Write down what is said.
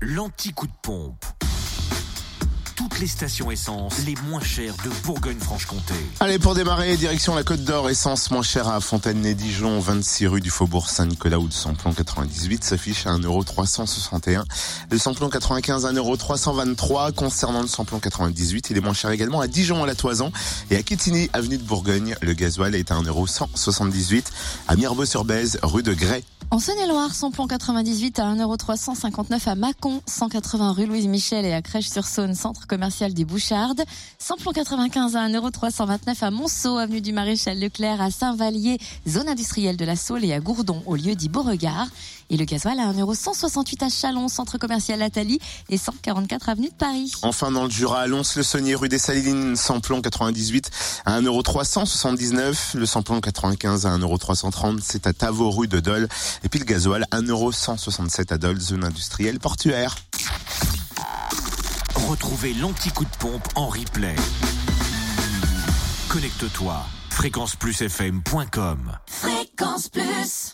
l'anti-coup de pompe. Toutes les stations essence les moins chères de Bourgogne-Franche-Comté. Allez, pour démarrer, direction la Côte d'Or, essence moins chère à Fontaine-les-Dijon, 26 rue du Faubourg Saint-Nicolas où le samplon 98 s'affiche à 1,361€. Le samplon 95 à 1,323€. Concernant le samplon 98, il est moins cher également à Dijon à la Toison et à Quetigny, avenue de Bourgogne. Le gasoil est à 1,178€ à Mirbeau-sur-Bèze, rue de Grès. En Saône-et-Loire, samplon 98 à 1,359€ à Mâcon, 180 rue Louise Michel et à Crèche-sur-Saône, centre commercial des Bouchardes. Samplon 95 à 1,329€ à Monceau, avenue du Maréchal Leclerc, à Saint-Vallier, zone industrielle de la Saule et à Gourdon, au lieu dit Beauregard. Et le gasoil à 1,168€ à Chalon, centre commercial Lathalie et 144 avenue de Paris. Enfin, dans le Jura, à Lons-le-Saunier, rue des Salines, samplon 98 à 1,379€. Le samplon 95 à 1,330€, c'est à Tavo, rue de Dole. Et puis le gasoil, 1,167€ à Dole, zone industrielle portuaire. Retrouvez l'anti-coup de pompe en replay. Connecte-toi. fréquenceplusfm.com Fréquence Plus